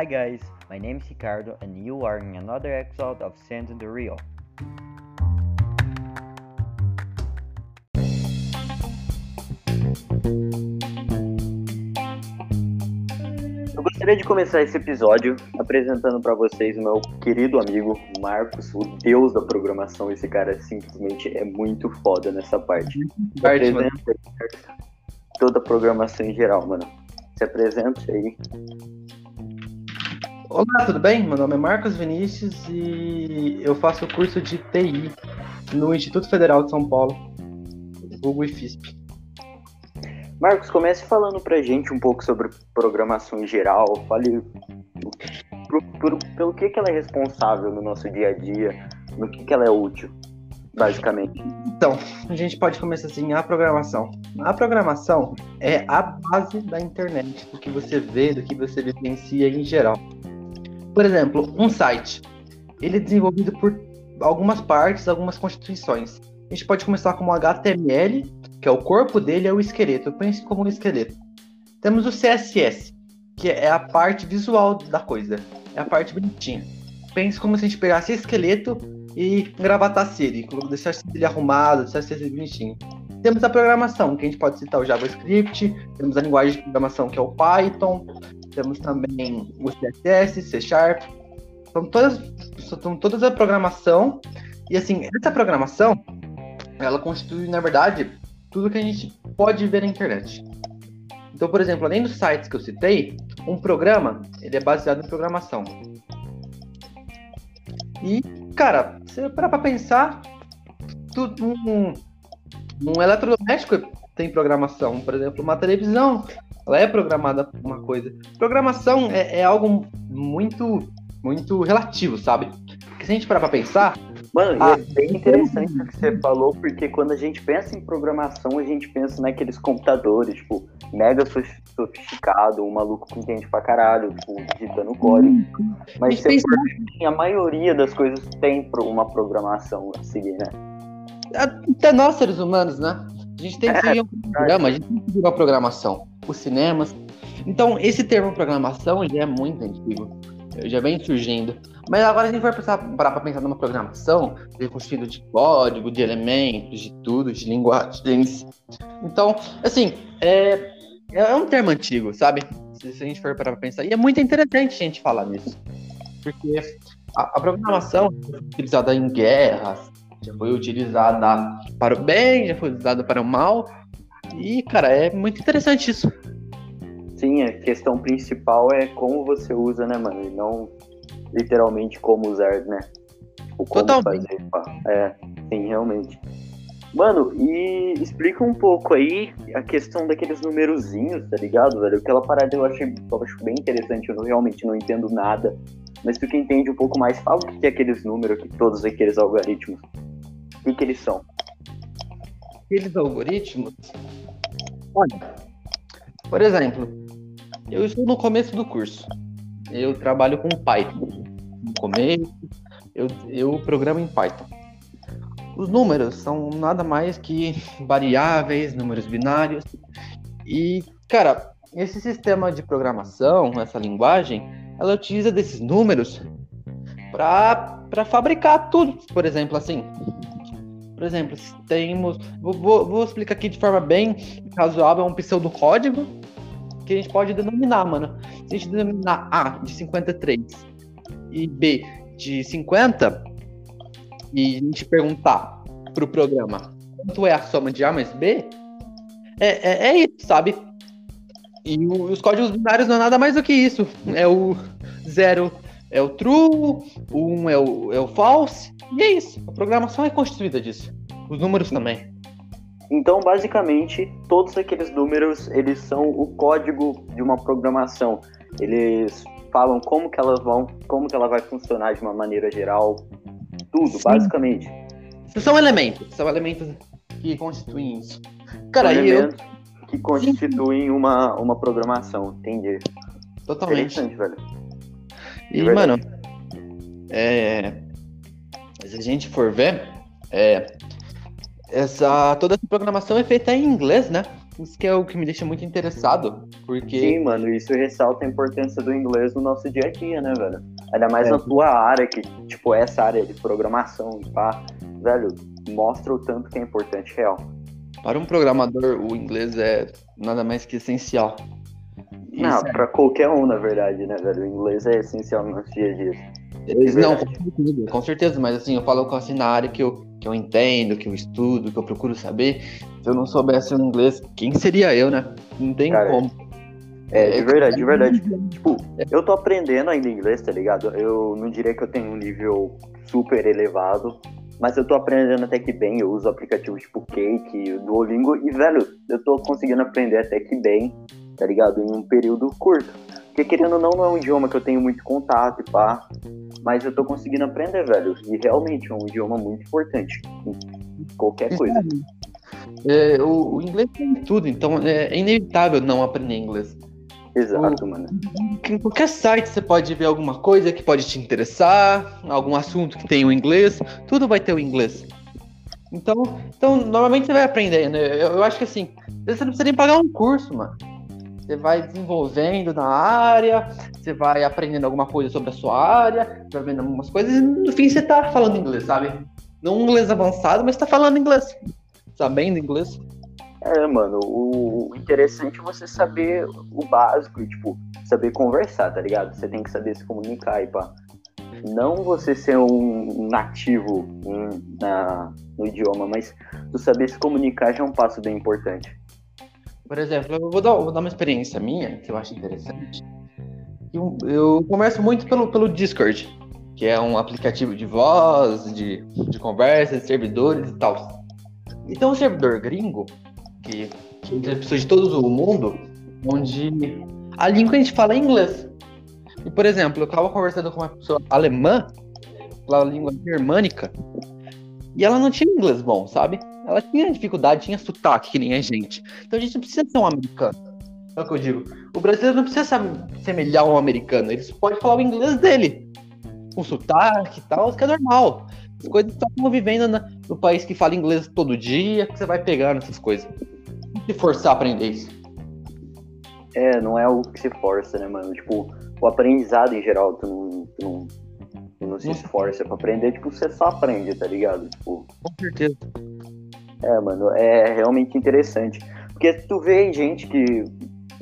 Hi guys, my name is Ricardo and you are in another episode of Send the Real. Eu gostaria de começar esse episódio apresentando para vocês o meu querido amigo Marcos, o deus da programação. Esse cara simplesmente é muito foda nessa parte. Parte. Apresenta toda a programação em geral, mano. Se apresente aí. Olá, tudo bem? Meu nome é Marcos Vinícius e eu faço o curso de TI no Instituto Federal de São Paulo, Google IFISP. Marcos, comece falando pra gente um pouco sobre programação em geral. Fale por, por- pelo que, que ela é responsável no nosso dia a dia, no que, que ela é útil, basicamente. Então, a gente pode começar assim, a programação. A programação é a base da internet, do que você vê, do que você vivencia em geral. Por exemplo, um site. Ele é desenvolvido por algumas partes, algumas constituições. A gente pode começar como HTML, que é o corpo dele, é o esqueleto. Pense como um esqueleto. Temos o CSS, que é a parte visual da coisa. É a parte bonitinha. Pense como se a gente pegasse esqueleto e engravatasse ele, deixasse ele arrumado, deixasse ele bonitinho. Temos a programação, que a gente pode citar o JavaScript, temos a linguagem de programação que é o Python, temos também o CSS, C Sharp. São todas, são todas a programação. E assim, essa programação, ela constitui, na verdade, tudo que a gente pode ver na internet. Então, por exemplo, além dos sites que eu citei, um programa, ele é baseado em programação. E, cara, se parar pra pensar, tudo, um, um eletrodoméstico tem programação. Por exemplo, uma televisão, ela é programada por uma coisa. Programação é, é algo muito, muito relativo, sabe? Porque se a gente parar pra pensar, Mano, Ah, é bem interessante o que você falou, porque quando a gente pensa em programação, a gente pensa naqueles computadores, tipo, mega sof- sofisticado, um maluco que entende pra caralho, tipo, digitando código. Mas Uhum. Mas você ver, a maioria das coisas tem uma programação a seguir, né? até nós seres humanos, né? A gente tem que É, seguir um programa, a gente tem que seguir uma programação. Os cinemas. Então, esse termo programação já é muito antigo. Já vem surgindo. Mas agora a gente vai pensar, parar pra pensar numa programação que é constituída de código, de elementos, de tudo, de linguagens. Então, assim, é, é um termo antigo, sabe? Se, se a gente for parar pra pensar. E é muito interessante a gente falar nisso. Porque a, a programação foi utilizada em guerras, já foi utilizada para o bem, já foi utilizada para o mal. E, cara, é muito interessante isso. Sim, a questão principal é como você usa, né, mano? E não literalmente como usar, né? Tipo, como Totalmente. fazer. pá. É, sim, realmente. Mano, e explica um pouco aí a questão daqueles numerozinhos, tá ligado, velho? Aquela parada eu achei eu acho bem interessante, eu não- realmente não entendo nada. Mas tu que entende um pouco mais, fala o que é aqueles números, que todos aqueles algoritmos. Que, que eles são? Aqueles algoritmos. Olha, por exemplo, eu estou no começo do curso. Eu trabalho com Python. No começo, eu, eu programo em Python. Os números são nada mais que variáveis, números binários. E, cara, esse sistema de programação, essa linguagem, ela utiliza desses números para fabricar tudo. Por exemplo, assim, por exemplo, se temos. Vou, vou- vou explicar aqui de forma bem razoável um pseudocódigo que a gente pode denominar, mano. Se a gente denominar A de 53 e B de 50, e a gente perguntar pro programa quanto é a soma de A mais B, é, é, é isso, sabe? E o- os códigos binários não é nada mais do que isso. É o zero é o true, o 1 um é o, é o false, e é isso. A programação é constituída disso. Os números também. Então, basicamente, todos aqueles números, eles são o código de uma programação. Eles falam como que elas vão, como que ela vai funcionar de uma maneira geral, tudo, Sim. basicamente. São elementos, são elementos que constituem isso. Cara, São e eu elementos que constituem uma, uma programação, entendi. totalmente. Interessante, velho. E, verdade. mano, é, se a gente for ver, é, essa, toda essa programação é feita em inglês, né? Isso que é o que me deixa muito interessado, porque... Sim, mano, isso ressalta a importância do inglês no nosso dia a dia, né, velho? Ainda mais É. na tua área, que, tipo, essa área de programação e pá, velho, mostra o tanto que é importante, real. Para um programador, o inglês é nada mais que essencial. Não, sério, pra qualquer um, na verdade, né, velho? O inglês é essencial no nosso dia a dia. eles- não, com certeza, com certeza, mas assim, eu falo com assim na área que eu, que eu entendo, que eu estudo, que eu procuro saber. Se eu não soubesse o inglês, quem seria eu, né? Não tem Cara, como. É, de verdade, de verdade. Tipo, eu tô aprendendo ainda inglês, tá ligado? Eu não diria que eu tenho um nível super elevado, mas eu tô aprendendo até que bem. Eu uso aplicativos tipo Cake, Duolingo, e, velho, eu tô conseguindo aprender até que bem, tá ligado? Em um período curto. Porque, querendo ou não, não é um idioma que eu tenho muito contato e pá, mas eu tô conseguindo aprender, velho. E realmente é um idioma muito importante qualquer coisa. É, o, o inglês tem tudo, então é, é inevitável não aprender inglês. Exato, mano. Em qualquer site você pode ver alguma coisa que pode te interessar, algum assunto que tem o inglês, tudo vai ter o inglês. Então, então normalmente você vai aprendendo. Eu, eu acho que assim, você não precisa nem pagar um curso, mano. Você vai desenvolvendo na área, você vai aprendendo alguma coisa sobre a sua área, vai vendo algumas coisas, e no fim você tá falando inglês, sabe? Não inglês avançado, mas tá falando inglês. Sabendo inglês. É, mano, o interessante é você saber o básico e, tipo, saber conversar, tá ligado? Você tem que saber se comunicar e pá. Não você ser um nativo na, no idioma, mas tu saber se comunicar já é um passo bem importante. Por exemplo, eu vou dar, vou dar uma experiência minha, que eu acho interessante. Eu, eu converso muito pelo, pelo Discord, que é um aplicativo de voz, de, de conversa, de servidores e tal. Então, um servidor gringo, que, tem pessoas de todo o mundo, onde a língua a gente fala é inglês. E, por exemplo, eu estava conversando com uma pessoa alemã, pela língua germânica, e ela não tinha inglês bom, sabe? Ela tinha dificuldade, tinha sotaque, que nem a gente. Então a gente não precisa ser um americano. É o que eu digo. O brasileiro não precisa se semelhar a um americano. Ele pode falar o inglês dele. Com sotaque e tal, que é normal. As coisas estão vivendo na- no país que fala inglês todo dia, que você vai pegar nessas coisas. Não se forçar a aprender isso. É, não é algo que se força, né, mano? Tipo, o aprendizado em geral, tu não, tu não, tu não se esforça pra aprender, tipo, você só aprende, tá ligado? Tipo, Com certeza. É, mano, é realmente interessante. Porque tu vê gente que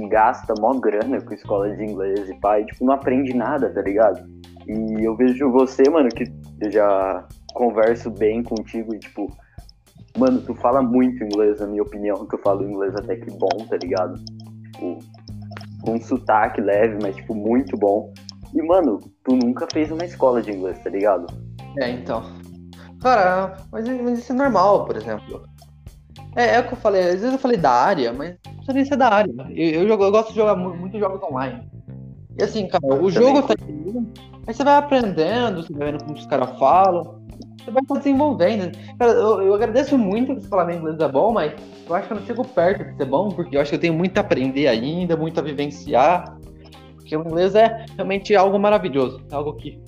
gasta mó grana com escola de inglês e pai, tipo, não aprende nada, tá ligado? E eu vejo você, mano, que eu já converso bem contigo e, tipo, mano, tu fala muito inglês, na minha opinião, que eu falo inglês até que bom, tá ligado? Tipo, um sotaque leve, mas, tipo, muito bom. E, mano, tu nunca fez uma escola de inglês, tá ligado? É, então. Cara, mas, mas isso é normal, por exemplo. É, é o que eu falei, às vezes eu falei da área, mas não precisa nem ser da área. Eu, eu, jogo- eu gosto de jogar mu- muitos jogos online. E assim, cara, o jogo tá aí, aí você vai aprendendo, você vai vendo como os caras falam, você vai se desenvolvendo. Cara, eu, eu agradeço muito que você falar meu inglês é bom, mas eu acho que eu não chego perto de ser bom, porque eu acho que eu tenho muito a aprender ainda, muito a vivenciar. Porque o inglês é realmente algo maravilhoso, algo que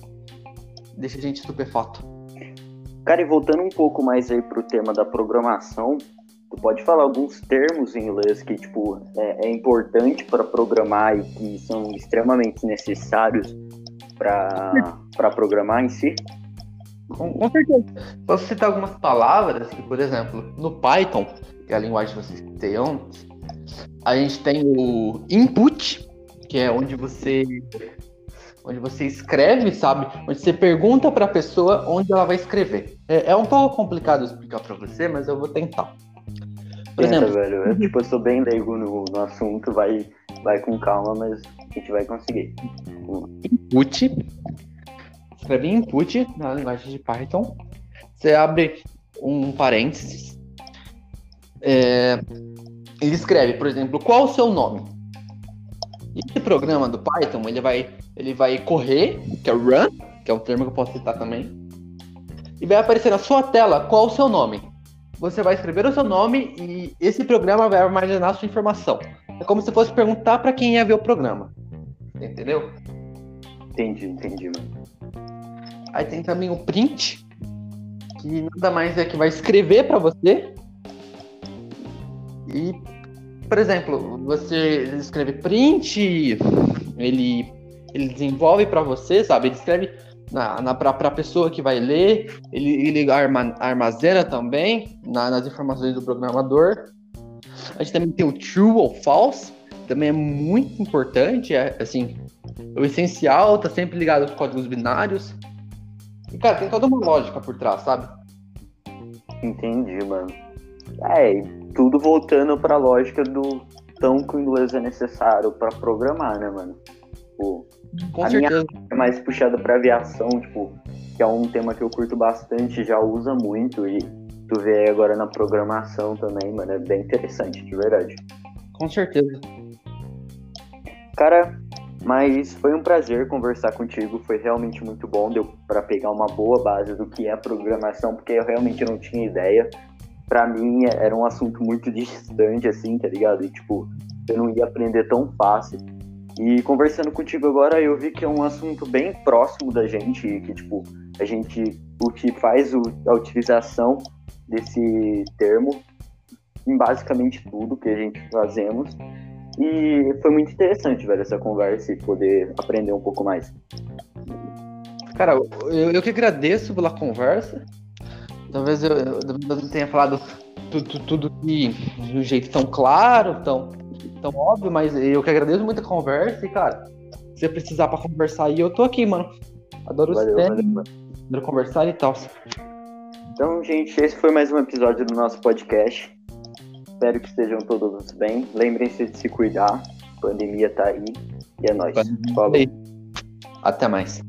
deixa a gente estupefato. Cara, e voltando um pouco mais aí pro tema da programação, tu pode falar alguns termos em inglês que, tipo, é, é importante para programar e que são extremamente necessários para programar em si? Com, com certeza. Posso citar algumas palavras que, por exemplo, no Python, que é a linguagem que vocês têm antes, a gente tem o input, que é onde você onde você escreve, sabe? Onde você pergunta para a pessoa onde ela vai escrever. É, é um pouco complicado explicar para você, mas eu vou tentar. Por Tenta, exemplo, velho. Eu, tipo, eu sou bem leigo no, no assunto, vai, vai com calma, mas a gente vai conseguir. input. Escreve input na linguagem de Python. Você abre um parênteses. É, ele escreve, por exemplo, qual o seu nome? Esse programa do Python, ele vai, ele vai correr, que é run, que é um termo que eu posso citar também. E vai aparecer na sua tela qual o seu nome. Você vai escrever o seu nome e esse programa vai armazenar a sua informação. É como se fosse perguntar para quem ia ver o programa. Entendeu? Entendi, entendi, mano. Aí tem também o print, que nada mais é que vai escrever para você. E por exemplo, você escreve print, ele, ele desenvolve para você, sabe? Ele escreve na, na, para a pessoa que vai ler, ele, ele arma, armazena também na, nas informações do programador. A gente também tem o true ou false, também é muito importante, é, assim, o essencial tá sempre ligado aos códigos binários. E, cara, tem toda uma lógica por trás, sabe? Entendi, mano. É, tudo voltando pra lógica do tão que o inglês é necessário para programar, né, mano? Tipo, Com a certeza. minha é mais puxada pra aviação, tipo, que é um tema que eu curto bastante, já usa muito e tu vê agora na programação também, mano, é bem interessante, de verdade. Com certeza. Cara, mas foi um prazer conversar contigo, foi realmente muito bom, deu para pegar uma boa base do que é programação, porque eu realmente não tinha ideia. Pra mim era um assunto muito distante, assim, tá ligado? E tipo, eu não ia aprender tão fácil. E conversando contigo agora, eu vi que é um assunto bem próximo da gente, que tipo, a gente uti- faz o- a utilização desse termo em basicamente tudo que a gente fazemos. E foi muito interessante, velho, essa conversa e poder aprender um pouco mais. Cara, eu, eu que agradeço pela conversa. Talvez eu, eu não tenha falado tu- tu- tudo que de um jeito tão claro, tão, tão óbvio, mas eu que agradeço muito a conversa e, cara, se você precisar pra conversar aí, eu tô aqui, mano. Adoro Valeu, os valeu, mano. adoro conversar e tal. Então, gente, esse foi mais um episódio do nosso podcast. Espero que estejam todos bem. Lembrem-se de se cuidar. A pandemia tá aí. E é nóis. Falou. Até mais.